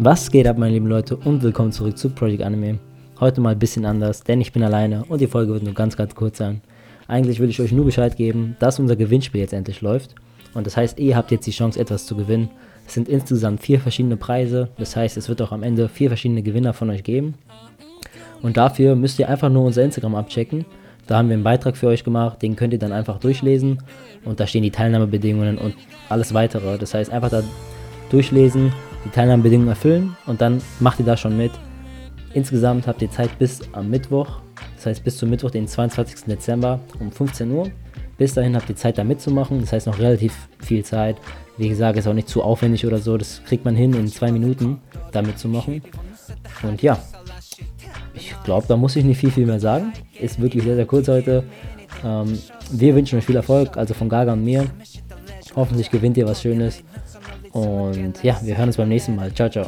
Was geht ab, meine lieben Leute, und willkommen zurück zu Project Anime. Heute mal ein bisschen anders, denn ich bin alleine und die Folge wird nur ganz, ganz kurz sein. Eigentlich will ich euch nur Bescheid geben, dass unser Gewinnspiel jetzt endlich läuft. Und das heißt, ihr habt jetzt die Chance, etwas zu gewinnen. Es sind insgesamt vier verschiedene Preise. Das heißt, es wird auch am Ende vier verschiedene Gewinner von euch geben. Und dafür müsst ihr einfach nur unser Instagram abchecken. Da haben wir einen Beitrag für euch gemacht, den könnt ihr dann einfach durchlesen. Und da stehen die Teilnahmebedingungen und alles weitere. Das heißt, einfach da durchlesen, die Teilnahmebedingungen erfüllen und dann macht ihr da schon mit. Insgesamt habt ihr Zeit bis am Mittwoch, das heißt bis zum Mittwoch, den 22. Dezember um 15 Uhr. Bis dahin habt ihr Zeit da mitzumachen, das heißt noch relativ viel Zeit. Wie gesagt, ist auch nicht zu aufwendig oder so, das kriegt man hin in zwei Minuten da mitzumachen. Und ja, ich glaube, da muss ich nicht viel, viel mehr sagen. Ist wirklich sehr, sehr kurz heute. Ähm, wir wünschen euch viel Erfolg, also von Gaga und mir. Hoffentlich gewinnt ihr was Schönes. Und ja, wir hören uns beim nächsten Mal. Ciao, ciao.